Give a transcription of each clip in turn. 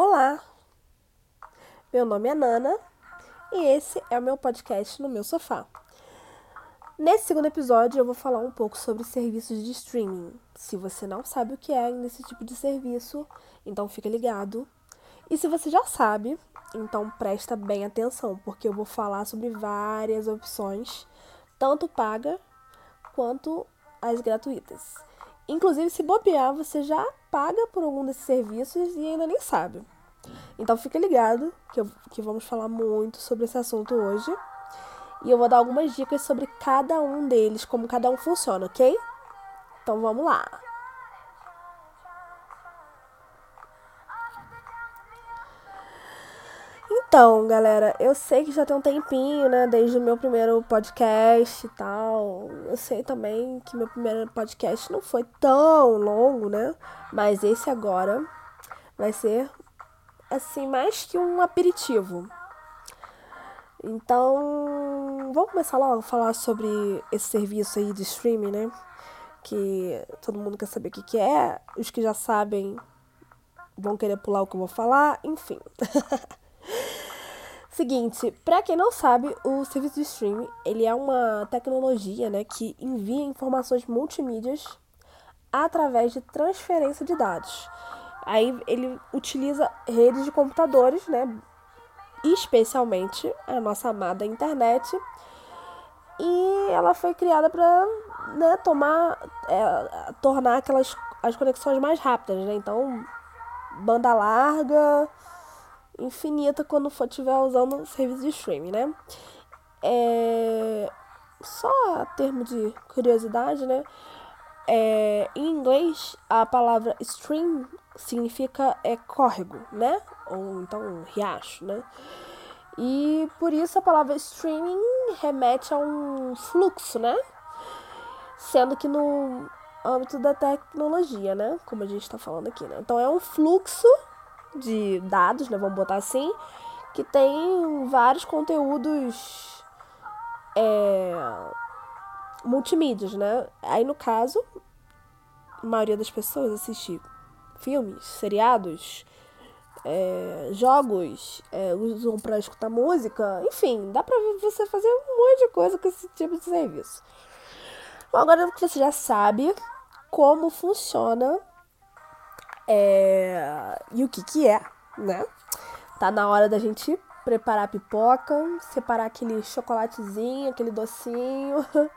Olá! Meu nome é Nana e esse é o meu podcast no meu sofá. Nesse segundo episódio eu vou falar um pouco sobre serviços de streaming. Se você não sabe o que é nesse tipo de serviço, então fica ligado. E se você já sabe, então presta bem atenção, porque eu vou falar sobre várias opções, tanto paga quanto as gratuitas. Inclusive, se bobear, você já paga por algum desses serviços e ainda nem sabe. Então fica ligado que, eu, que vamos falar muito sobre esse assunto hoje. E eu vou dar algumas dicas sobre cada um deles, como cada um funciona, ok? Então vamos lá! Então, galera, eu sei que já tem um tempinho, né? Desde o meu primeiro podcast e tal. Eu sei também que meu primeiro podcast não foi tão longo, né? Mas esse agora vai ser, assim, mais que um aperitivo. Então, vamos começar logo a falar sobre esse serviço aí de streaming, né? Que todo mundo quer saber o que, que é. Os que já sabem vão querer pular o que eu vou falar, enfim. Seguinte, para quem não sabe, o serviço de streaming, ele é uma tecnologia, né, que envia informações multimídias através de transferência de dados. Aí ele utiliza redes de computadores, né, especialmente a nossa amada internet. E ela foi criada para né, tomar, é, tornar aquelas as conexões mais rápidas, né? Então, banda larga, infinita quando for estiver usando serviço de streaming, né? É... Só a termo de curiosidade, né? É... Em inglês, a palavra stream significa é córrego, né? Ou então riacho, né? E por isso a palavra streaming remete a um fluxo, né? Sendo que no âmbito da tecnologia, né? Como a gente está falando aqui, né? Então é um fluxo de dados, né, vamos botar assim, que tem vários conteúdos é, multimídias, né? Aí no caso, a maioria das pessoas assiste filmes, seriados, é, jogos, é, usam para escutar música, enfim, dá para você fazer um monte de coisa com esse tipo de serviço. Bom, agora que você já sabe como funciona é... E o que que é, né? Tá na hora da gente preparar a pipoca, separar aquele chocolatezinho, aquele docinho,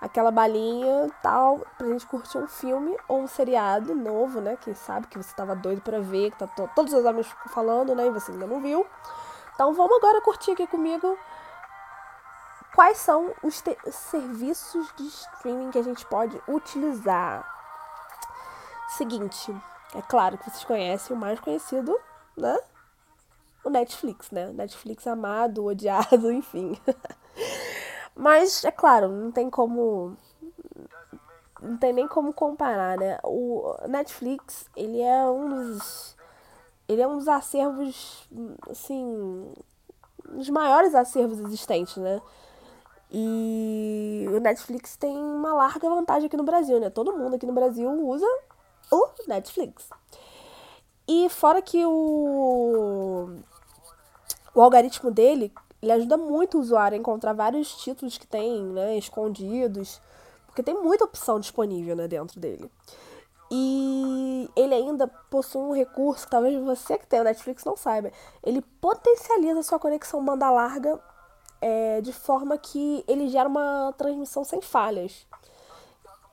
aquela balinha tal, pra gente curtir um filme ou um seriado novo, né? Quem sabe que você tava doido para ver, que tá to todos os amigos falando, né? E você ainda não viu. Então vamos agora curtir aqui comigo quais são os serviços de streaming que a gente pode utilizar. Seguinte, é claro que vocês conhecem o mais conhecido, né? O Netflix, né? Netflix amado, odiado, enfim. Mas, é claro, não tem como. Não tem nem como comparar, né? O Netflix, ele é um dos. Ele é um dos acervos, assim. Um dos maiores acervos existentes, né? E o Netflix tem uma larga vantagem aqui no Brasil, né? Todo mundo aqui no Brasil usa o Netflix. E fora que o, o algoritmo dele, ele ajuda muito o usuário a encontrar vários títulos que tem, né, escondidos, porque tem muita opção disponível, né, dentro dele. E ele ainda possui um recurso que talvez você que tem o Netflix não saiba. Ele potencializa sua conexão banda larga é, de forma que ele gera uma transmissão sem falhas.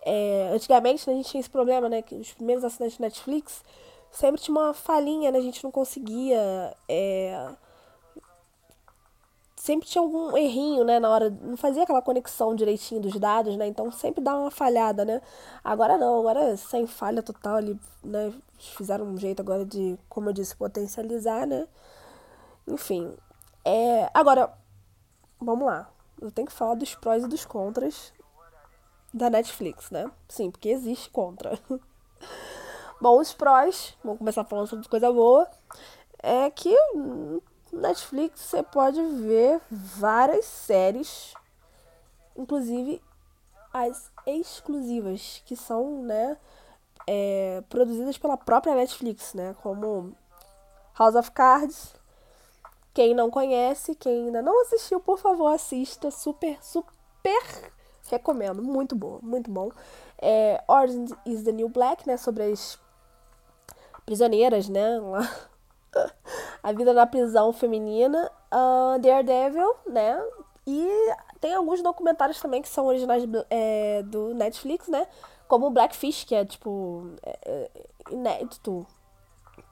É, antigamente né, a gente tinha esse problema, né? Que os primeiros assinantes Netflix sempre tinha uma falhinha, né? A gente não conseguia. É, sempre tinha algum errinho, né? Na hora. Não fazia aquela conexão direitinho dos dados, né? Então sempre dá uma falhada, né? Agora não, agora sem falha total ali, né? Fizeram um jeito agora de, como eu disse, potencializar, né? Enfim. É, agora, vamos lá. Eu tenho que falar dos prós e dos contras da Netflix, né? Sim, porque existe contra. Bom, os prós, vamos começar falando sobre coisa boa, é que Netflix você pode ver várias séries, inclusive as exclusivas, que são, né, é, produzidas pela própria Netflix, né, como House of Cards. Quem não conhece, quem ainda não assistiu, por favor, assista. Super, super recomendo. Muito bom, muito bom. É, Orange is the New Black, né? Sobre as prisioneiras, né? a vida na prisão feminina. Uh, Daredevil, né? E tem alguns documentários também que são originais é, do Netflix, né? Como Blackfish, que é tipo é, é, inédito.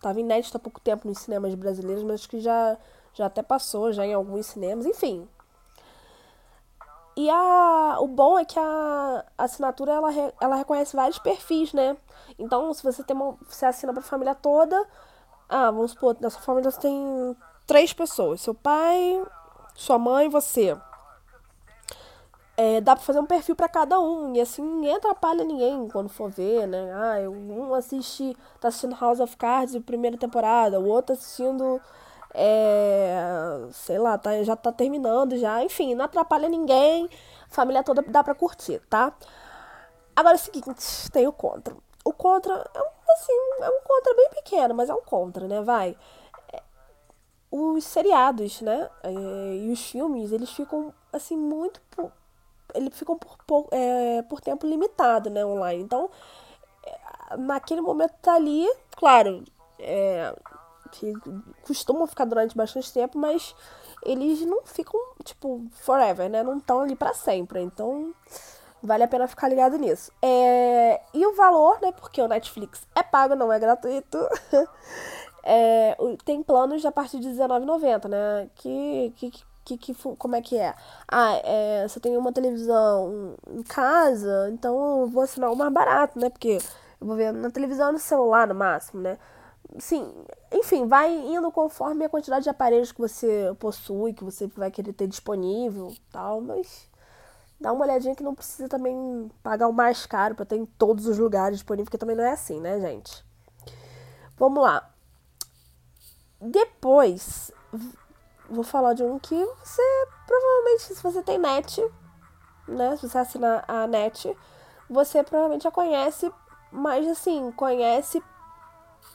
Tava inédito há pouco tempo nos cinemas brasileiros, mas que já, já até passou já em alguns cinemas. Enfim, e a, o bom é que a, assinatura ela, ela reconhece vários perfis, né? Então, se você tem uma, você assina para a família toda, ah, vamos supor, na sua família você tem três pessoas, seu pai, sua mãe e você. É, dá para fazer um perfil para cada um e assim ninguém atrapalha ninguém quando for ver, né? Ah, um assiste, tá assistindo House of Cards, primeira temporada, o outro assistindo é, sei lá, tá, já tá terminando já. Enfim, não atrapalha ninguém. Família toda dá pra curtir, tá? Agora é o seguinte, tem o contra. O contra é um, assim, é um contra bem pequeno, mas é um contra, né? Vai. É, os seriados, né? É, e os filmes, eles ficam, assim, muito. Por, eles ficam por, por, é, por tempo limitado, né? Online. Então, é, naquele momento tá ali, claro, é, que costumam ficar durante bastante tempo, mas eles não ficam, tipo, forever, né? Não estão ali para sempre. Então, vale a pena ficar ligado nisso. É... E o valor, né? Porque o Netflix é pago, não é gratuito. é... Tem planos a partir de R$19,90, né? Que, que, que, que, como é que é? Ah, é, você tem uma televisão em casa, então eu vou assinar o mais barato, né? Porque eu vou ver na televisão no celular no máximo, né? sim, enfim, vai indo conforme a quantidade de aparelhos que você possui, que você vai querer ter disponível, tal, mas dá uma olhadinha que não precisa também pagar o mais caro para ter em todos os lugares disponível, porque também não é assim, né, gente? Vamos lá. Depois, vou falar de um que você provavelmente, se você tem net, né, se você assina a net, você provavelmente já conhece, mas assim, conhece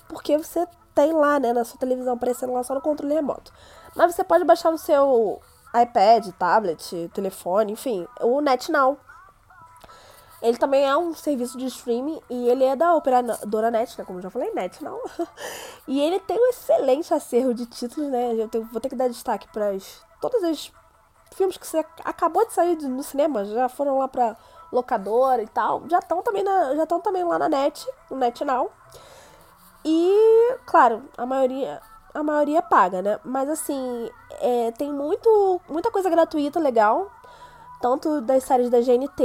porque você tem lá, né, na sua televisão aparecendo lá só no controle remoto. Mas você pode baixar no seu iPad, tablet, telefone, enfim, o NetNow. Ele também é um serviço de streaming e ele é da operadora Net, né? Como eu já falei, Net não. e ele tem um excelente acervo de títulos, né? Eu tenho, vou ter que dar destaque para todos os filmes que você acabou de sair no cinema, já foram lá pra locadora e tal, já estão também já estão também lá na Net, no Net Now. E, claro, a maioria a maioria paga, né? Mas assim, é, tem muito, muita coisa gratuita legal. Tanto das séries da GNT,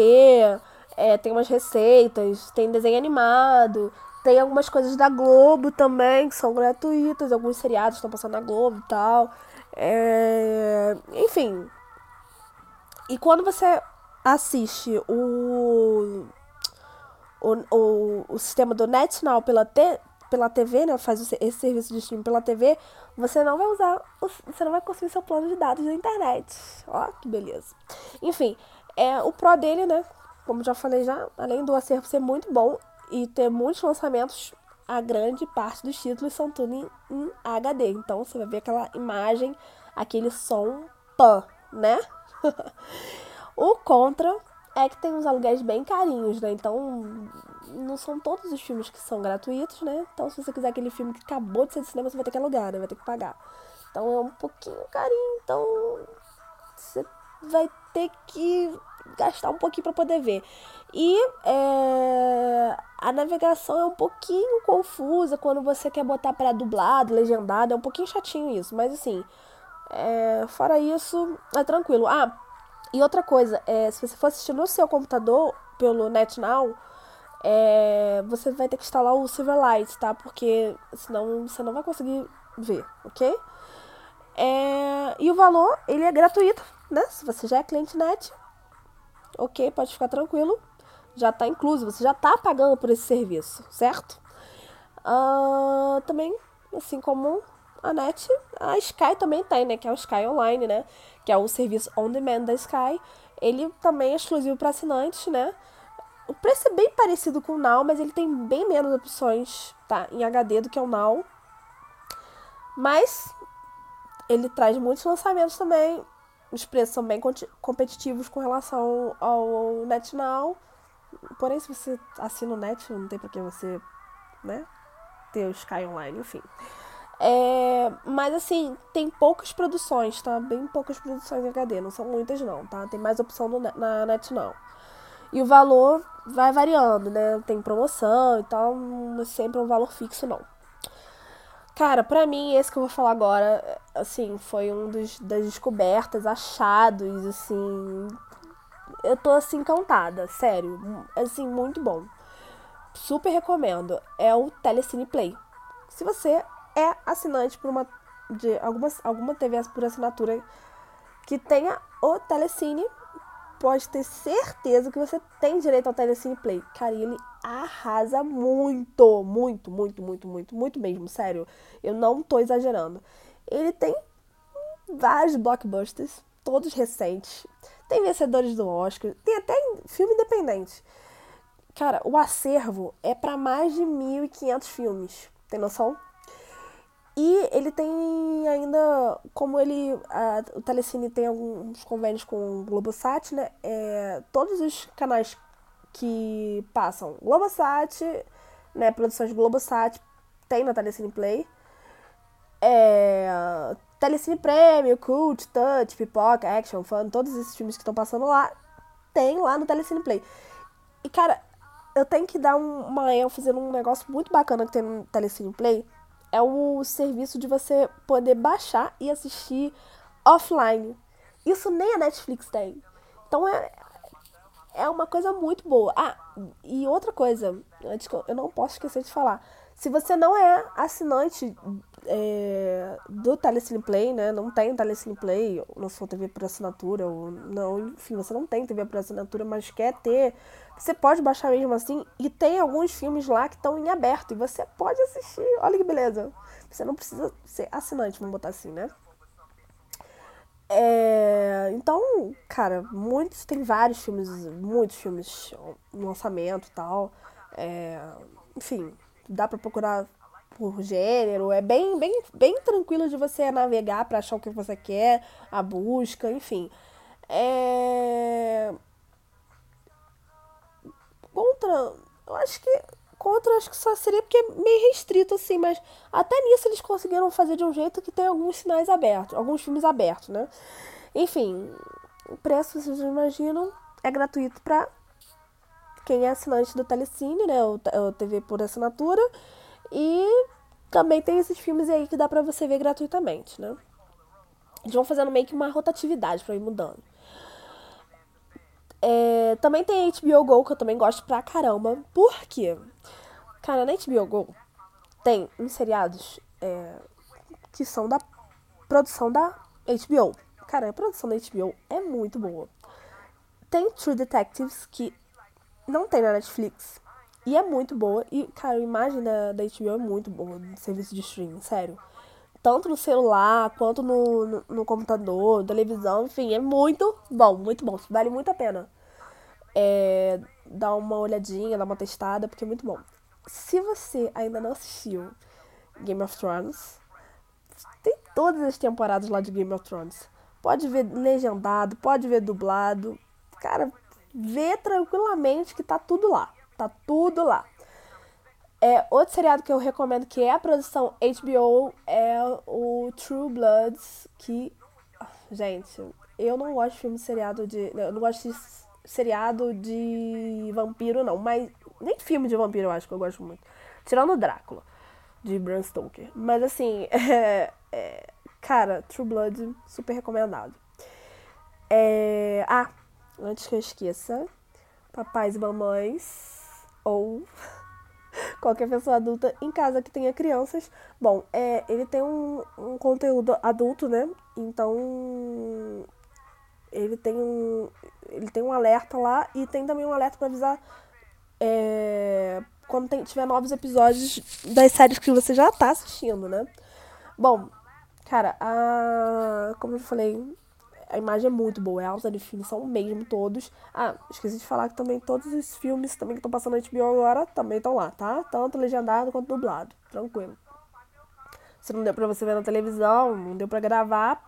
é, tem umas receitas, tem desenho animado, tem algumas coisas da Globo também que são gratuitas, alguns seriados estão passando na Globo e tal. É, enfim. E quando você assiste o, o, o, o sistema do NetNow pela, te, pela TV, né, faz esse serviço de streaming pela TV, você não vai usar, você não vai conseguir seu plano de dados da internet. Ó, que beleza. Enfim, é o Pro dele, né, como já falei já, além do acervo ser muito bom e ter muitos lançamentos, a grande parte dos títulos são tudo em, em HD. Então você vai ver aquela imagem, aquele som pan, né? o Contra é que tem uns aluguéis bem carinhos, né? Então não são todos os filmes que são gratuitos, né? Então, se você quiser aquele filme que acabou de ser de cinema, você vai ter que alugar, né? Vai ter que pagar. Então, é um pouquinho carinho. Então, você vai ter que gastar um pouquinho para poder ver. E é, a navegação é um pouquinho confusa quando você quer botar para dublado, legendado. É um pouquinho chatinho isso, mas assim, é, fora isso, é tranquilo. Ah, e outra coisa, é, se você for assistir no seu computador pelo NetNow, é, você vai ter que instalar o Silverlight, tá? Porque senão você não vai conseguir ver, ok? É, e o valor, ele é gratuito, né? Se você já é cliente net, ok, pode ficar tranquilo. Já tá incluso, você já tá pagando por esse serviço, certo? Uh, também, assim como a net, a Sky também tem, né? Que é o Sky Online, né? Que é o serviço on demand da Sky. Ele também é exclusivo para assinantes, né? O preço é bem parecido com o Now, mas ele tem bem menos opções tá, em HD do que o Now. Mas ele traz muitos lançamentos também. Os preços são bem competitivos com relação ao NetNow. Porém, se você assina o Net, não tem por que você, né, ter o Sky Online, enfim. É, mas assim, tem poucas produções, tá? Bem poucas produções em HD, não são muitas não, tá? Tem mais opção no, na NetNow. E o valor vai variando, né? Tem promoção e tal, não é sempre um valor fixo não. Cara, pra mim, esse que eu vou falar agora, assim, foi um dos, das descobertas, achados, assim. Eu tô assim encantada, sério. Assim, muito bom. Super recomendo. É o Telecine Play. Se você é assinante por uma de alguma, alguma TV por assinatura que tenha o Telecine, pode ter certeza que você tem direito ao Telecine Play. Cara, ele arrasa muito, muito, muito, muito, muito, muito mesmo, sério. Eu não tô exagerando. Ele tem vários blockbusters, todos recentes. Tem vencedores do Oscar, tem até filme independente. Cara, o acervo é para mais de 1.500 filmes. Tem noção? E ele tem ainda, como ele, a, o Telecine tem alguns convênios com o Globosat, né? É, todos os canais que passam Globosat, né? Produções Globosat, tem na Telecine Play. É, Telecine Premium, Cult, Touch, Pipoca, Action, Fun, todos esses filmes que estão passando lá, tem lá no Telecine Play. E, cara, eu tenho que dar um, uma ênfase num negócio muito bacana que tem no Telecine Play, é o serviço de você poder baixar e assistir offline. Isso nem a Netflix tem. Então é, é uma coisa muito boa. Ah, e outra coisa, antes eu não posso esquecer de falar. Se você não é assinante é, do Telecine Play, né? Não tem Telecine Play, não for TV por assinatura, ou não, enfim, você não tem TV por assinatura, mas quer ter, você pode baixar mesmo assim. E tem alguns filmes lá que estão em aberto e você pode assistir. Olha que beleza. Você não precisa ser assinante, vamos botar assim, né? É, então, cara, muitos, tem vários filmes, muitos filmes no lançamento e tal. É, enfim, dá pra procurar por gênero, é bem, bem, bem tranquilo de você navegar para achar o que você quer, a busca, enfim. É... Contra, eu acho que contra acho que só seria porque é meio restrito assim, mas até nisso eles conseguiram fazer de um jeito que tem alguns sinais abertos, alguns filmes abertos, né? Enfim, o preço, vocês imaginam, é gratuito para quem é assinante do Telecine, né? O, o TV por assinatura. E também tem esses filmes aí que dá pra você ver gratuitamente, né? Eles vão fazendo meio que uma rotatividade pra ir mudando. É, também tem HBO Go, que eu também gosto pra caramba. Por quê? Cara, na HBO Go tem uns seriados é, que são da produção da HBO. Cara, a produção da HBO é muito boa. Tem True Detectives, que não tem na Netflix. E é muito boa. E, cara, a imagem da, da HBO é muito boa do serviço de streaming, sério. Tanto no celular, quanto no, no, no, computador, televisão, enfim, é muito bom, muito bom. Vale muito a pena. É, dar uma olhadinha, dar uma testada, porque é muito bom. Se você ainda não assistiu Game of Thrones, tem todas as temporadas lá de Game of Thrones. Pode ver legendado, pode ver dublado. Cara, vê tranquilamente que tá tudo lá. Tá tudo lá. É, outro seriado que eu recomendo que é a produção HBO é o True Bloods, que. Gente, eu não gosto de filme seriado de. Eu não gosto de seriado de vampiro, não. Mas. Nem filme de vampiro eu acho que eu gosto muito. Tirando o Drácula, de Bram Stoker. Mas assim, é, é, cara, True Blood, super recomendado. É, ah, antes que eu esqueça, papais e mamães ou qualquer pessoa adulta em casa que tenha crianças. Bom, é, ele tem um, um conteúdo adulto, né? Então ele tem um ele tem um alerta lá e tem também um alerta para avisar é, quando tem, tiver novos episódios das séries que você já tá assistindo, né? Bom, cara, a, como eu falei, a imagem é muito boa, é alta definição mesmo, todos. Ah, esqueci de falar que também todos os filmes também que estão passando na HBO agora também estão lá, tá? Tanto legendado quanto dublado, tranquilo. Se não deu pra você ver na televisão, não deu pra gravar,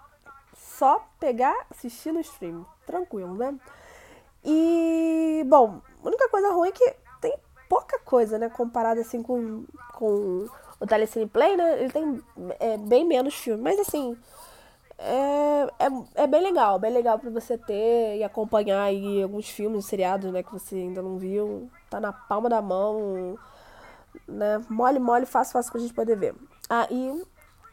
só pegar, assistir no stream. Tranquilo, né? E, bom, a única coisa ruim é que tem pouca coisa, né? Comparado assim com, com o Telecine Play, né? Ele tem é, bem menos filme. Mas assim, é, é, é bem legal, bem legal pra você ter e acompanhar aí alguns filmes, seriados, né? Que você ainda não viu. Tá na palma da mão, né? Mole, mole, fácil, fácil pra gente poder ver. Ah,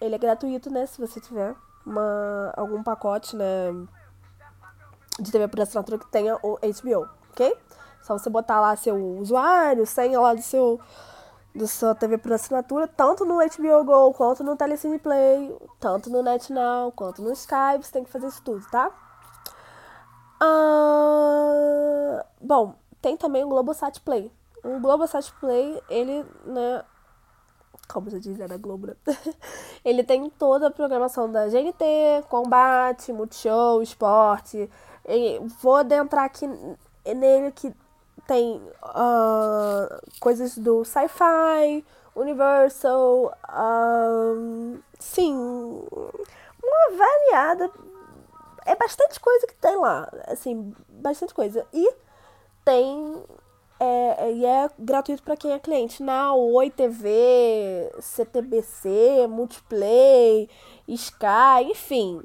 ele é gratuito, né? Se você tiver uma, algum pacote, né? De TV por assinatura que tenha o HBO, ok? Só você botar lá seu usuário, senha lá do seu do sua TV por assinatura, tanto no HBO Go, quanto no Telecine Play, tanto no NetNow, quanto no Skype, você tem que fazer isso tudo, tá? Ah, bom, tem também o Globosat Play. O Globosat Play, ele, né, como você diz, da Globo, né? ele tem toda a programação da GNT, combate, multishow, esporte. E vou adentrar aqui nele que tem uh, coisas do sci-fi, Universal, um, sim, uma variada. É bastante coisa que tem lá, assim, bastante coisa. E tem é, e é gratuito para quem é cliente. Na Oi TV, CTBC, Multiplay, Sky, enfim.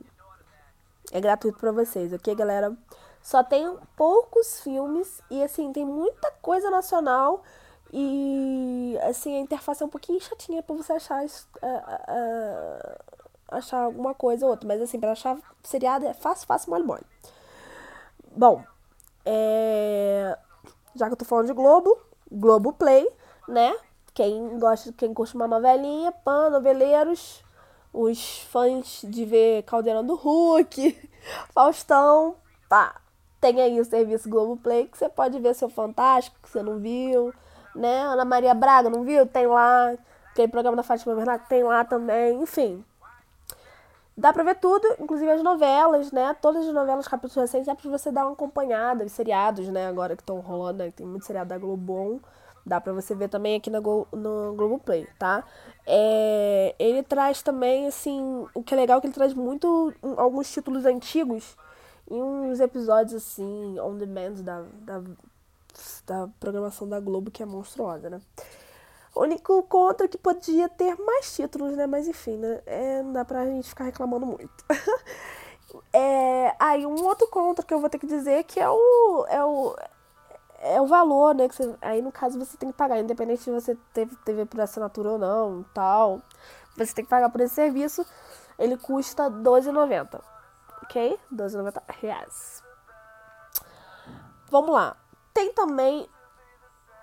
É gratuito para vocês, ok, galera? Só tem poucos filmes e assim, tem muita coisa nacional e assim, a interface é um pouquinho chatinha para você achar uh, uh, achar alguma coisa ou outra, mas assim, para achar seriado é fácil, fácil, mole, mole. Bom, é... já que eu tô falando de Globo, Globo Play, né? Quem gosta, quem curte uma novelinha, pan, noveleiros, os fãs de ver Caldeirão do Hulk, Faustão, pá, tem aí o serviço Globoplay que você pode ver seu Fantástico, que você não viu, né? Ana Maria Braga, não viu? Tem lá. Aquele programa da Fátima Bernardo tem lá também, enfim. Dá pra ver tudo, inclusive as novelas, né? Todas as novelas, capítulos recentes, é pra você dar uma acompanhada. Os seriados, né? Agora que estão rolando, né? Tem muito seriado da Globon. Dá pra você ver também aqui no, no Globoplay, tá? É, ele traz também, assim... O que é legal é que ele traz muito... Alguns títulos antigos em uns episódios assim, on demand da, da, da programação da Globo, que é monstruosa, né? O único contra que podia ter mais títulos, né? Mas enfim, né? É, não dá pra gente ficar reclamando muito. é, aí um outro contra que eu vou ter que dizer que é o. É o é o valor, né? Que você, aí no caso você tem que pagar, independente se você teve TV por assinatura ou não, tal. Você tem que pagar por esse serviço. Ele custa R$12,90 ok? 12,90 reais. Vamos lá. Tem também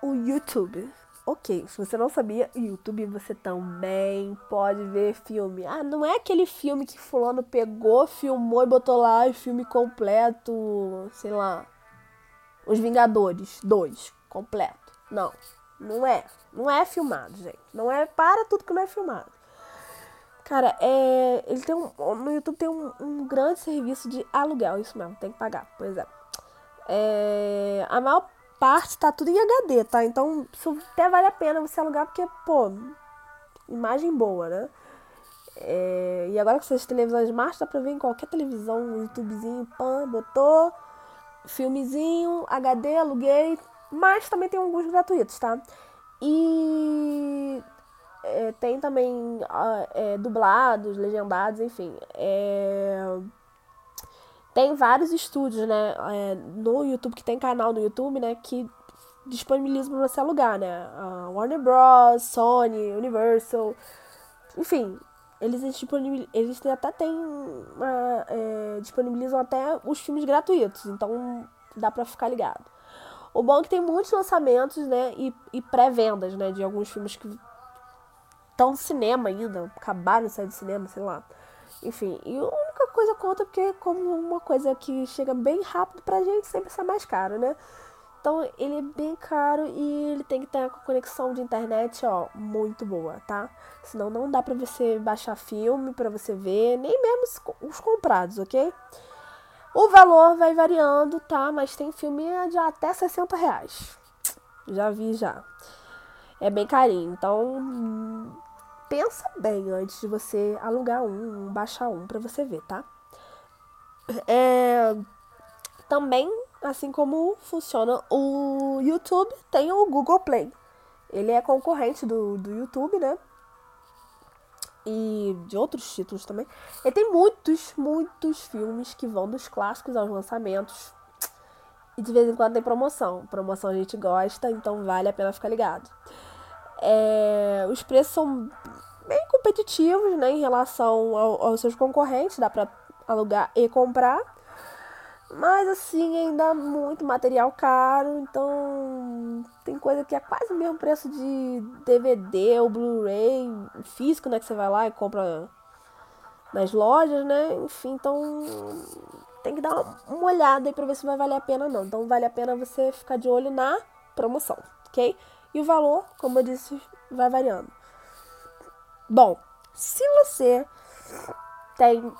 o YouTube. Ok, se você não sabia, YouTube você também pode ver filme. Ah, não é aquele filme que fulano pegou, filmou e botou lá o filme completo, sei lá. Os Vingadores 2, completo. Não, não é. Não é filmado, gente. Não é para tudo que não é filmado. Cara, é, ele tem um, no YouTube tem um, um, grande serviço de aluguel, isso mesmo, tem que pagar, pois é. é a maior parte tá tudo em HD, tá? Então isso até vale a pena você alugar, porque, pô, imagem boa, né? É, e agora com essas televisões smart, dá pra ver em qualquer televisão, um YouTubezinho, pan, botou, filmezinho, HD, aluguei, mas também tem alguns gratuitos, tá? E é, tem também é, dublados, legendados, enfim. É, tem vários estúdios, né? É, no YouTube, que tem canal no YouTube, né? Que disponibiliza para você alugar, né? Warner Bros, Sony, Universal, enfim, eles, eles até tem é, disponibilizam até os filmes gratuitos, então dá para ficar ligado. O bom é que tem muitos lançamentos, né, e, e pré-vendas, né, de alguns filmes que estão no cinema ainda, acabaram de sair do cinema, sei lá. Enfim, e a única coisa conta porque como uma coisa que chega bem rápido pra gente, sempre sai mais caro, né? Então ele é bem caro e ele tem que ter uma conexão de internet, ó, muito boa, tá? Senão não dá pra você baixar filme pra você ver, nem mesmo os comprados, ok? O valor vai variando, tá? Mas tem filme de até 60 reais. Já vi já. É bem carinho. Então, pensa bem antes de você alugar um, baixar um para você ver, tá? É, também, assim como funciona o YouTube, tem o Google Play. Ele é concorrente do, do YouTube, né? E de outros títulos também. Ele tem muitos, muitos filmes que vão dos clássicos aos lançamentos. E de vez em quando tem promoção. Promoção a gente gosta, então vale a pena ficar ligado. É, os preços são bem competitivos né, em relação ao, aos seus concorrentes, dá para alugar e comprar. Mas assim, ainda muito material caro, então tem coisa que é quase o mesmo preço de DVD ou Blu-ray físico, né? Que você vai lá e compra nas lojas, né? Enfim, então tem que dar uma olhada aí pra ver se vai valer a pena ou não. Então vale a pena você ficar de olho na promoção, ok? E o valor, como eu disse, vai variando. Bom, se você tem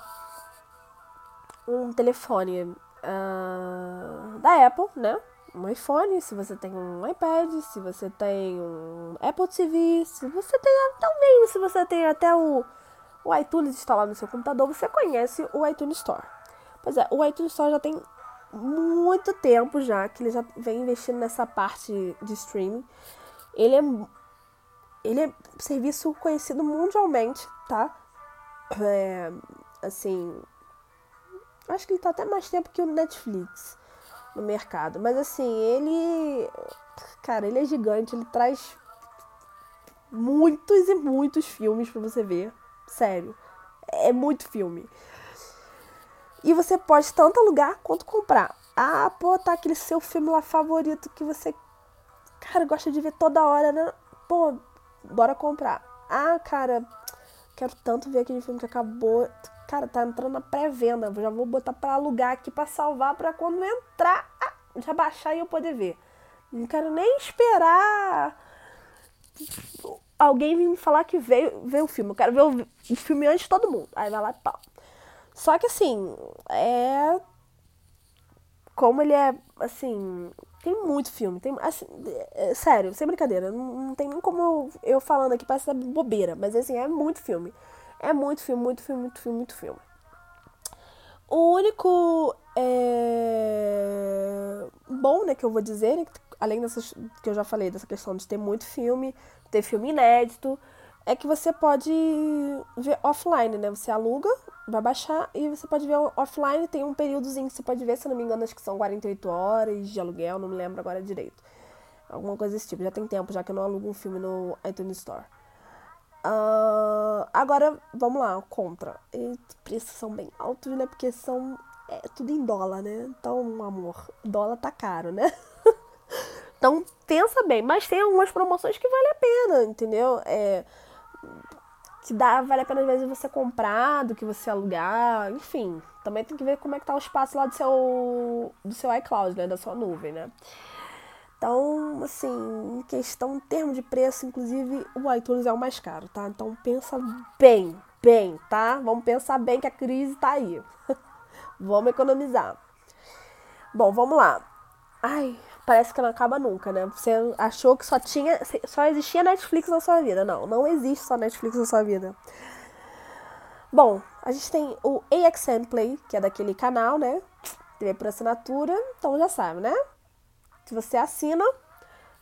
um telefone uh, da Apple, né? Um iPhone, se você tem um iPad, se você tem um Apple TV, se você tem também, se você tem até o, o iTunes instalado no seu computador, você conhece o iTunes Store. Pois é, o iTunes Store já tem muito tempo já que ele já vem investindo nessa parte de streaming. Ele é ele é serviço conhecido mundialmente, tá? É, assim, acho que ele tá até mais tempo que o Netflix no mercado, mas assim, ele cara, ele é gigante, ele traz muitos e muitos filmes para você ver, sério. É muito filme. E você pode tanto alugar quanto comprar. Ah, pô, tá aquele seu filme lá favorito que você cara gosta de ver toda hora, né? Pô, bora comprar. Ah, cara, quero tanto ver aquele filme que acabou. Cara, tá entrando na pré-venda. Já vou botar para alugar aqui para salvar para quando entrar, ah, já baixar e eu poder ver. Não quero nem esperar alguém vir me falar que veio, veio o filme. Eu quero ver o, o filme antes de todo mundo. Aí vai lá e pau. Só que assim, é. Como ele é, assim, tem muito filme. Tem, assim, é, sério, sem brincadeira. Não, não tem nem como eu, eu falando aqui, parece bobeira. Mas assim, é muito filme. É muito filme, muito filme, muito filme, muito filme. O único é, bom, né, que eu vou dizer, né, além dessas que eu já falei, dessa questão de ter muito filme, ter filme inédito, é que você pode ver offline, né? Você aluga, vai baixar e você pode ver offline, tem um períodozinho que você pode ver, se não me engano, acho que são 48 horas de aluguel, não me lembro agora direito. Alguma coisa desse tipo. Já tem tempo já que eu não alugo um filme no iTunes Store. Uh, agora, vamos lá, contra. E preços são bem altos, né? Porque são é, tudo em dólar, né? Então, amor, dólar tá caro, né? então, pensa bem. Mas tem algumas promoções que vale a pena, entendeu? É, que dá, vale a pena às vezes você comprar do que você alugar, enfim. Também tem que ver como é que tá o espaço lá do seu, do seu iCloud, né? Da sua nuvem, né? Então, assim, em questão, em termos de preço, inclusive, o iTunes é o mais caro, tá? Então pensa bem, bem, tá? Vamos pensar bem que a crise tá aí. vamos economizar. Bom, vamos lá. Ai, parece que não acaba nunca, né? Você achou que só tinha, só existia Netflix na sua vida. Não, não existe só Netflix na sua vida. Bom, a gente tem o AXN Play, que é daquele canal, né? TV por assinatura, então já sabe, né? Se você assina,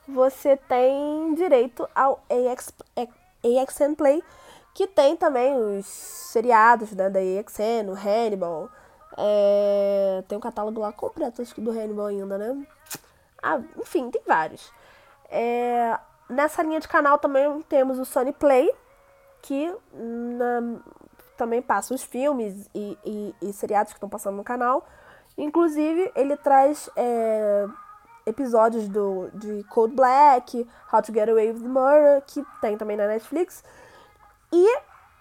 você tem direito ao AX, AXN Play, que tem também os seriados né, da AXN, o Hannibal. É, tem um catálogo lá completo, acho que do Hannibal ainda, né? Ah, enfim, tem vários. É, nessa linha de canal também temos o Sony Play, que na, também passa os filmes e, e, e, seriados que estão passando no canal. Inclusive, ele traz é, episódios do, de Cold Black, How to Get Away with Murder, que tem também na Netflix, e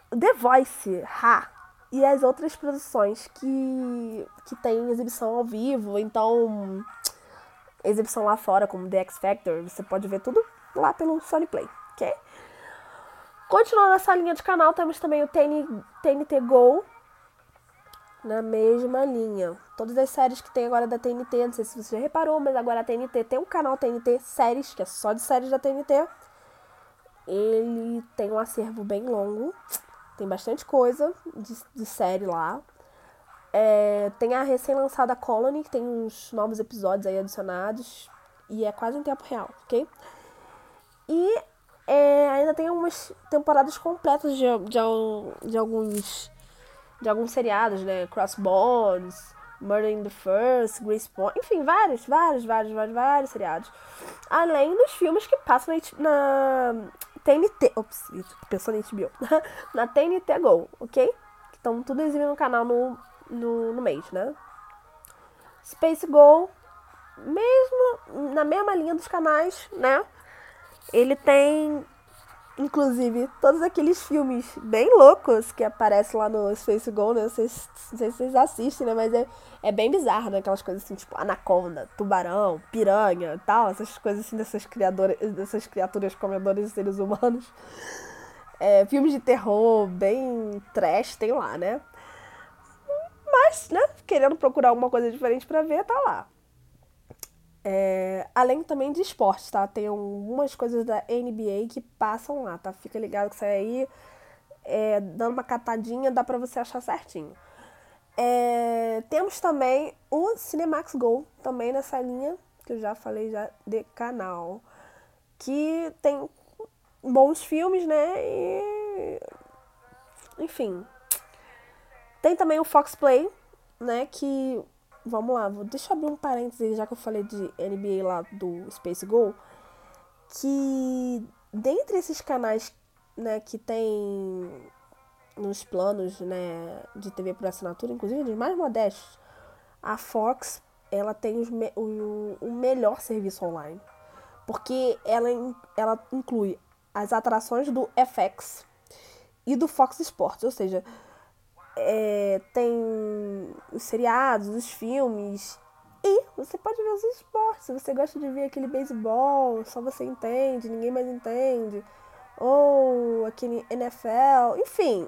The Voice, Ha, e as outras produções que, que tem exibição ao vivo, então exibição lá fora, como The X Factor, você pode ver tudo lá pelo Sony Play, ok? Continuando nessa linha de canal, temos também o TN, TNT Go, na mesma linha. Todas as séries que tem agora da TNT, não sei se você já reparou, mas agora a TNT tem um canal TNT Séries, que é só de séries da TNT. ele tem um acervo bem longo, tem bastante coisa de, de série lá. É, tem a recém-lançada Colony, que tem uns novos episódios aí adicionados. E é quase em tempo real, ok? E é, ainda tem algumas temporadas completas de, de, de, alguns de alguns seriados, né? Crossbones, Murder in the First, Grace Point, enfim, vários, vários, vários, vários, vários seriados. Além dos filmes que passam na, na TNT. Ops, pensou na HBO. na TNT Go, ok? Que estão tudo exibindo no canal no, no, no mês, né? Space Go, mesmo na mesma linha dos canais, né? Ele tem, inclusive, todos aqueles filmes bem loucos que aparecem lá no Space Go, né? Não sei, se vocês assistem, né? Mas é, é bem bizarro, né? Aquelas coisas assim, tipo anaconda, tubarão, piranha tal. Essas coisas assim dessas, criadoras, dessas criaturas comedoras de seres humanos. É, filmes de terror bem trash tem lá, né? Mas, né, querendo procurar alguma coisa diferente para ver, tá lá. É, além também de esportes, tá? Tem algumas coisas da NBA que passam lá, tá? Fica ligado que isso aí, é, dando uma catadinha, dá pra você achar certinho. É, temos também o Cinemax Go, também nessa linha, que eu já falei já de canal. Que tem bons filmes, né? E, enfim, tem também o Fox Play, né? Que. Vamos lá, deixa eu abrir um parênteses, já que eu falei de NBA lá do Space Go. Que dentre esses canais né, que tem nos planos né, de TV por assinatura, inclusive dos mais modestos, a Fox ela tem os me o, o melhor serviço online. Porque ela, ela inclui as atrações do FX e do Fox Sports, ou seja, é, tem os seriados, os filmes. E você pode ver os esportes. Se você gosta de ver aquele beisebol, só você entende, ninguém mais entende. Ou aquele NFL. Enfim,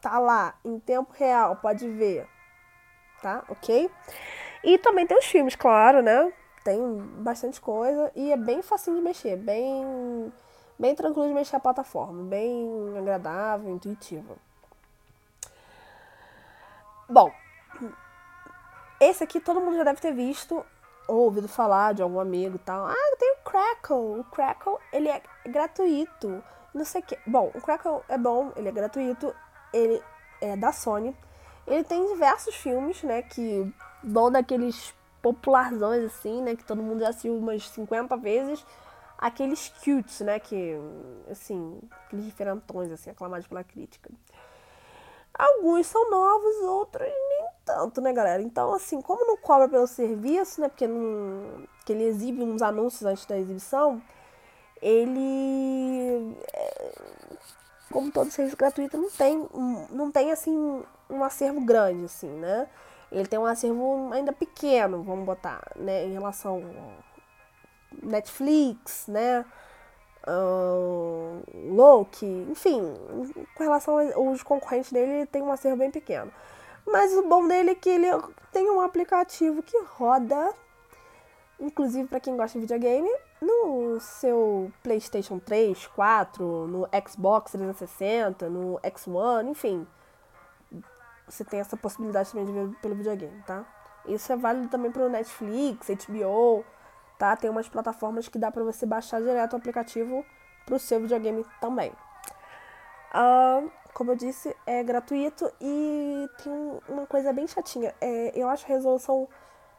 tá lá em tempo real, pode ver. Tá? Ok? E também tem os filmes, claro, né? Tem bastante coisa e é bem facinho de mexer, bem, bem tranquilo de mexer a plataforma, bem agradável, intuitivo. Bom, esse aqui todo mundo já deve ter visto ou ouvido falar de algum amigo e tal. Ah, tem o Crackle. O Crackle, ele é gratuito. Não sei o que. Bom, o Crackle é bom, ele é gratuito. Ele é da Sony. Ele tem diversos filmes, né, que dão daqueles popularzões assim, né, que todo mundo já assistiu umas 50 vezes. Aqueles cutes, né, que, assim, aqueles diferentões, assim, aclamados pela crítica. Alguns são novos, outros nem tanto, né, galera? Então, assim, como não cobra pelo serviço, né? Porque não, que ele exibe uns anúncios antes da exibição, ele. É, como todo serviço gratuito, não tem, não tem assim, um acervo grande, assim, né? Ele tem um acervo ainda pequeno, vamos botar, né? Em relação ao Netflix, né? Uh, Loki, enfim, com relação aos concorrentes dele, ele tem um acervo bem pequeno. Mas o bom dele é que ele tem um aplicativo que roda, inclusive para quem gosta de videogame, no seu PlayStation 3, 4, no Xbox 360, no X1, enfim. Você tem essa possibilidade também de ver pelo videogame, tá? Isso é válido também para o Netflix, HBO, tá? Tem umas plataformas que dá para você baixar direto o aplicativo para o seu videogame também. Uh, como eu disse, é gratuito e tem uma coisa bem chatinha. É, eu acho a resolução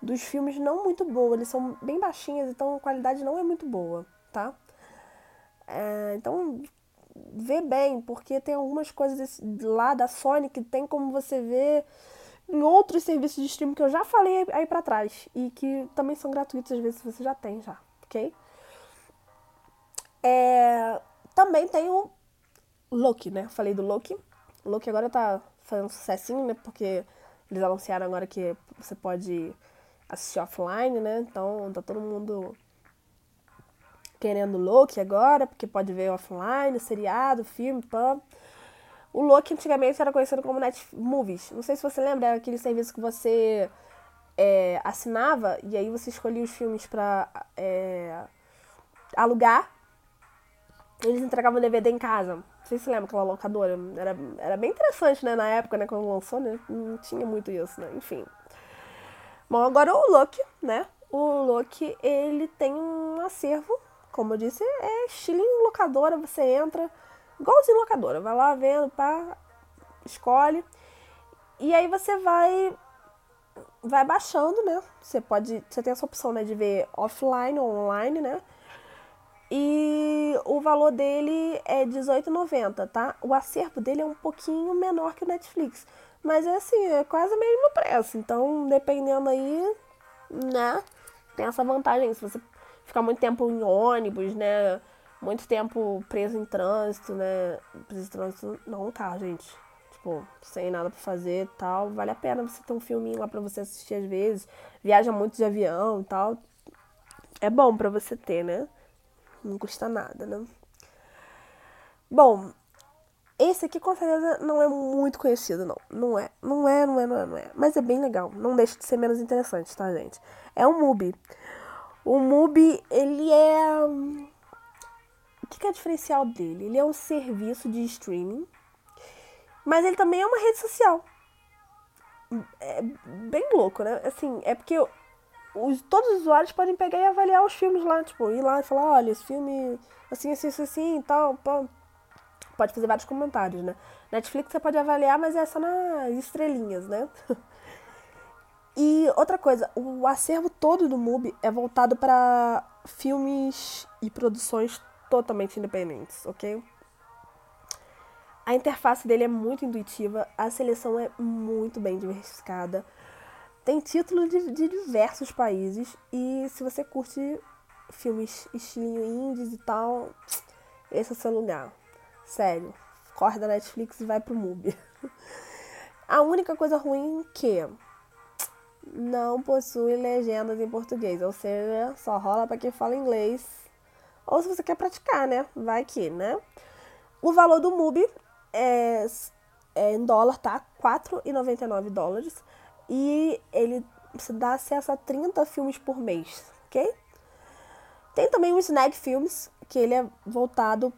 dos filmes não muito boa, eles são bem baixinhas, então a qualidade não é muito boa, tá? É, então, vê bem, porque tem algumas coisas lá da Sony que tem como você ver em outros serviços de streaming que eu já falei aí para trás e que também são gratuitos às vezes você já tem já, ok? É, também tem o Loki, né? Falei do Loki. O Loki agora tá fazendo sucessinho, né? Porque eles anunciaram agora que você pode assistir offline, né? Então tá todo mundo querendo Loki agora, porque pode ver offline, seriado, filme, pã. O Loki antigamente era conhecido como Net Movies. Não sei se você lembra, era aquele serviço que você é, assinava e aí você escolhia os filmes pra é, alugar. eles entregavam DVD em casa. Não sei se você lembra aquela locadora. Era, era bem interessante, né? Na época, né? Quando lançou, né? Não tinha muito isso, né? Enfim. Bom, agora o Loki, né? O Loki, ele tem um acervo, como eu disse, é estilo locadora. Você entra, igualzinho locadora. Vai lá vendo, pá, escolhe. E aí você vai vai baixando, né? Você pode, você tem essa opção, né, de ver offline ou online, né? E o valor dele é R$18,90, tá? O acervo dele é um pouquinho menor que o Netflix. Mas é assim, é quase o mesmo preço. Então, dependendo aí, né? Tem essa vantagem. Se você ficar muito tempo em ônibus, né? Muito tempo preso em trânsito, né? Preso em trânsito não tá, gente. Tipo, sem nada pra fazer e tal. Vale a pena você ter um filminho lá pra você assistir às vezes. Viaja muito de avião e tal. É bom pra você ter, né? Não custa nada, né? Bom, esse aqui com certeza não é muito conhecido, não. Não é, não é, não é, não é, não é. Mas é bem legal. Não deixa de ser menos interessante, tá, gente? É o MUBI. O MUBI, ele é. O que é diferencial dele? Ele é um serviço de streaming, mas ele também é uma rede social. É bem louco, né? Assim, é porque os, todos os usuários podem pegar e avaliar os filmes lá, tipo, ir lá e falar, olha, esse filme assim, assim, assim, assim e tal. Pô. Pode fazer vários comentários, né? Netflix você pode avaliar, mas é só nas estrelinhas, né? e outra coisa, o acervo todo do MUBI é voltado para filmes e produções totalmente independentes, ok? A interface dele é muito intuitiva, a seleção é muito bem diversificada. Tem títulos de, de diversos países e se você curte filmes estilo indies e tal, esse é o seu lugar. Sério, corre da Netflix e vai pro MUBI. A única coisa ruim é que não possui legendas em português, ou seja, só rola para quem fala inglês. Ou se você quer praticar, né? Vai que, né? O valor do MUBI é, é em dólar, tá? 4,99 dólares e ele dá acesso a 30 filmes por mês, ok? Tem também o Snag Films, que ele é voltado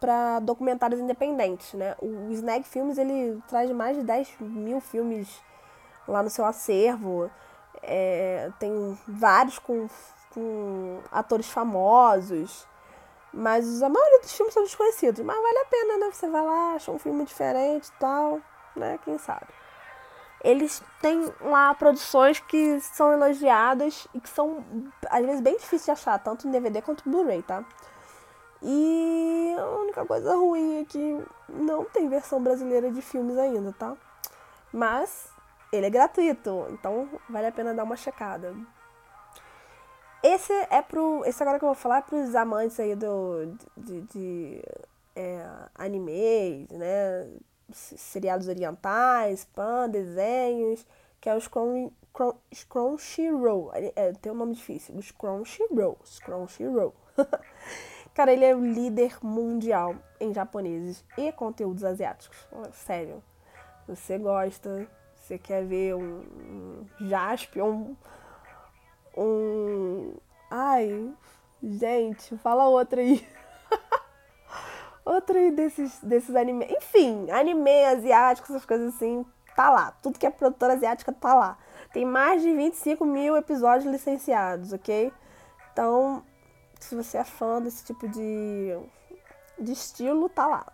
para documentários independentes, né? O Snag Films, ele traz mais de 10 mil filmes lá no seu acervo. É, tem vários com, com atores famosos. Mas a maioria dos filmes são desconhecidos. Mas vale a pena, né? Você vai lá, acha um filme diferente e tal, né? Quem sabe? eles têm lá produções que são elogiadas e que são, às vezes, bem difíceis de achar, tanto em DVD quanto em Blu-ray, tá? E a única coisa ruim é que não tem versão brasileira de filmes ainda, tá? Mas ele é gratuito, então vale a pena dar uma checada. Esse é pro. Esse agora que eu vou falar é pros amantes aí do, de, de é, animes, né? seriados orientais, pan, desenhos, que é os Crunchyroll. É, tem um nome difícil, os Crunchyroll. Crunchyroll. Cara, ele é o líder mundial em japoneses e conteúdos asiáticos. Sério. Você gosta, você quer ver um, um Jaspion, um. Ai, gente, fala outra aí. Outro desses, desses animes. Enfim, anime asiático, essas coisas assim, tá lá. Tudo que é produtora asiática tá lá. Tem mais de 25 mil episódios licenciados, ok? Então, se você é fã desse tipo de, de estilo, tá lá.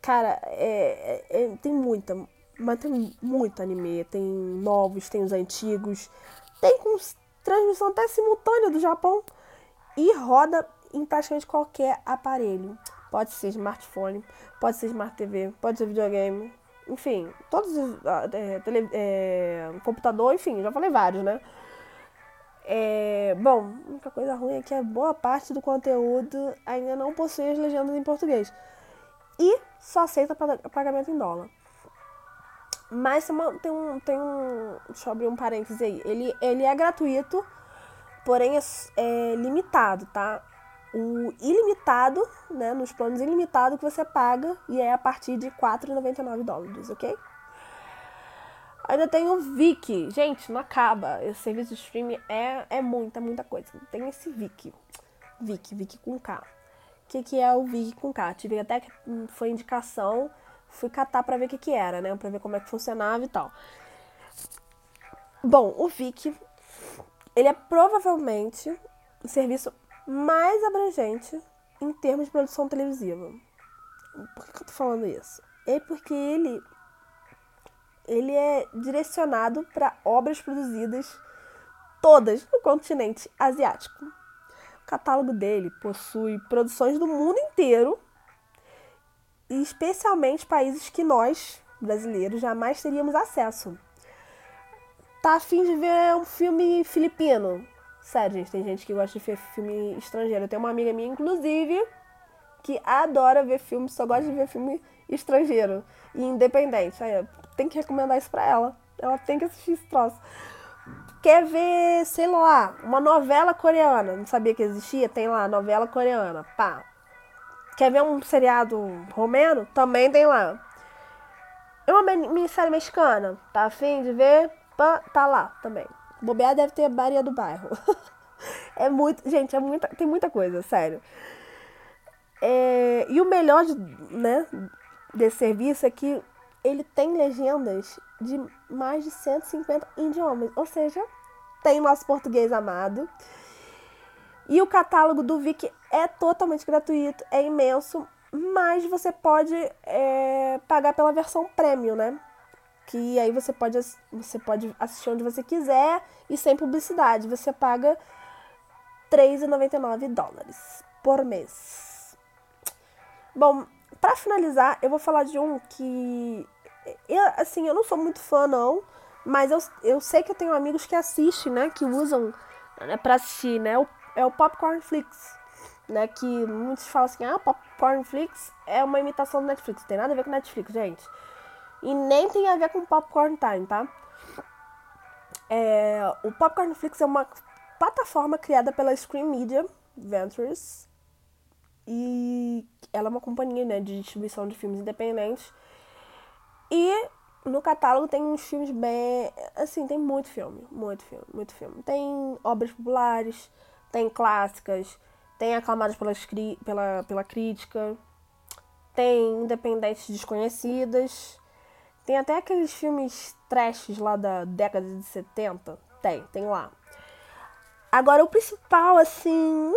Cara, é, é, é, tem muita, mas tem muito anime. Tem novos, tem os antigos. Tem com transmissão até simultânea do Japão. E roda em praticamente qualquer aparelho. Pode ser smartphone, pode ser smart TV, pode ser videogame, enfim, todos os. Ah, é, tele, é, computador, enfim, já falei vários, né? É, bom, a única coisa ruim é que a boa parte do conteúdo ainda não possui as legendas em português. E só aceita pagamento em dólar. Mas tem um, tem um. Deixa eu abrir um parêntese aí. Ele, ele é gratuito, porém é, é limitado, tá? o ilimitado, né, nos planos ilimitados que você paga e é a partir de 4,99 dólares, ok? Ainda tem o Viki. Gente, não acaba. Esse serviço de streaming é, é muita, muita coisa. Tem esse Viki. Viki, Viki com K. que, que é o Viki com K. Tive até que hum, foi indicação, fui catar pra ver o que, que era, né? Pra ver como é que funcionava e tal. Bom, o Viki, ele é provavelmente o serviço mais abrangente em termos de produção televisiva. Por que, que eu tô falando isso? É porque ele ele é direcionado para obras produzidas todas no continente asiático. O catálogo dele possui produções do mundo inteiro, e especialmente países que nós, brasileiros, jamais teríamos acesso. Tá afim de ver um filme filipino? Sério, gente, tem gente que gosta de ver filme estrangeiro. Eu tenho uma amiga minha, inclusive, que adora ver filme, só gosta de ver filme estrangeiro e independente. Aí, tem que recomendar isso pra ela. Ela tem que assistir esse troço. Quer ver, sei lá, uma novela coreana? Não sabia que existia? Tem lá, novela coreana. Pá. Quer ver um seriado romeno? Também tem lá. É uma minissérie mexicana? Tá afim de ver? Tá lá também. Bobear deve ter Maria do Bairro. é muito. Gente, é muita, tem muita coisa, sério. É, e o melhor né, desse serviço é que ele tem legendas de mais de 150 idiomas. Ou seja, tem nosso português amado. E o catálogo do Vic é totalmente gratuito, é imenso, mas você pode é, pagar pela versão premium, né? Que aí você pode, você pode assistir onde você quiser e sem publicidade. Você paga 3,99 dólares por mês. Bom, para finalizar, eu vou falar de um que. Eu, assim, eu não sou muito fã, não. Mas eu, eu sei que eu tenho amigos que assistem, né? Que usam né, pra assistir, né? O, é o Popcorn Flix. Né, que muitos falam assim, ah, Popcorn Flix é uma imitação do Netflix. Tem nada a ver com Netflix, gente. E nem tem a ver com Popcorn Time, tá? É, o Popcorn Flix é uma plataforma criada pela Screen Media Ventures e ela é uma companhia né, de distribuição de filmes independentes. E no catálogo tem uns filmes bem. Assim, tem muito filme. Muito filme, muito filme. Tem obras populares, tem clássicas, tem aclamadas pela, pela, pela crítica, tem independentes desconhecidas. Tem até aqueles filmes trashes lá da década de 70. Tem, tem lá. Agora, o principal, assim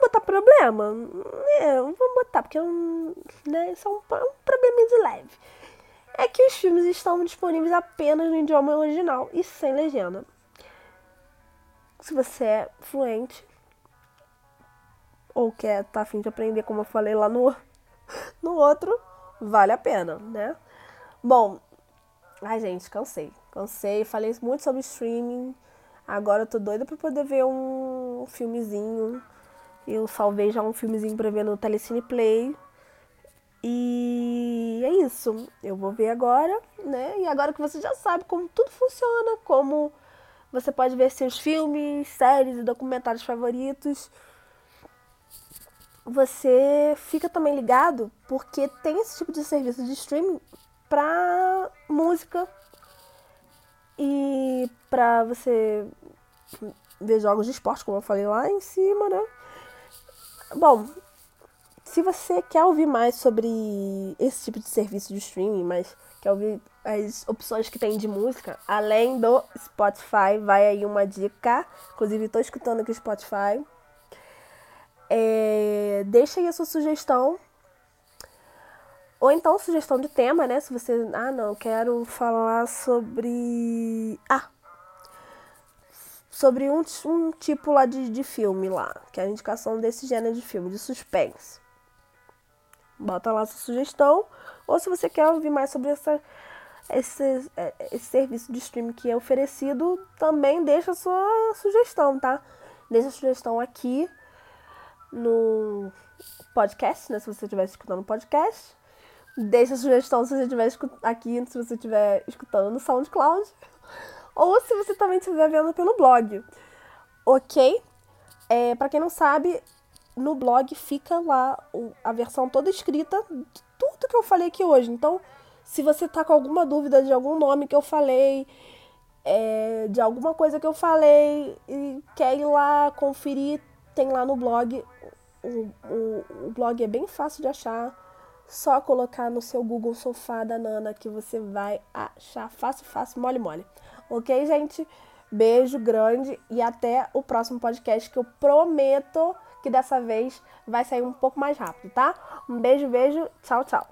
botar problema? É, vamos botar, porque né, isso é um, um problema de leve. É que os filmes estão disponíveis apenas no idioma original e sem legenda. Se você é fluente ou quer tá afim de aprender, como eu falei lá no, no outro, vale a pena, né? Bom, ai gente, cansei. Cansei, falei muito sobre streaming. Agora eu tô doida pra poder ver um filmezinho eu salvei já um filmezinho pra ver no Telecine Play. E é isso. Eu vou ver agora, né? E agora que você já sabe como tudo funciona, como você pode ver seus filmes, séries e documentários favoritos. Você fica também ligado porque tem esse tipo de serviço de streaming pra música e pra você ver jogos de esporte, como eu falei lá em cima, né? Bom, se você quer ouvir mais sobre esse tipo de serviço de streaming, mas quer ouvir as opções que tem de música, além do Spotify, vai aí uma dica. Inclusive, estou escutando aqui o Spotify. É, deixa aí a sua sugestão. Ou então sugestão de tema, né? Se você. Ah, não, quero falar sobre. Ah, sobre um, um tipo lá de, de filme lá, que é a indicação desse gênero de filme, de suspense. Bota lá sua sugestão, ou se você quer ouvir mais sobre essa, esse, é, esse serviço de streaming que é oferecido, também deixa a sua sugestão, tá? Deixa a sugestão aqui no podcast, né? Se você estiver escutando o podcast. Deixa a sugestão se você estiver aqui, se você estiver escutando no SoundCloud ou se você também estiver vendo pelo blog, ok? É, para quem não sabe, no blog fica lá a versão toda escrita tudo que eu falei aqui hoje. Então, se você tá com alguma dúvida de algum nome que eu falei, é, de alguma coisa que eu falei e quer ir lá conferir, tem lá no blog o, o, o blog é bem fácil de achar. Só colocar no seu Google Sofá da Nana que você vai achar fácil, fácil, mole, mole. Ok, gente? Beijo grande e até o próximo podcast que eu prometo que dessa vez vai sair um pouco mais rápido, tá? Um beijo, beijo. Tchau, tchau.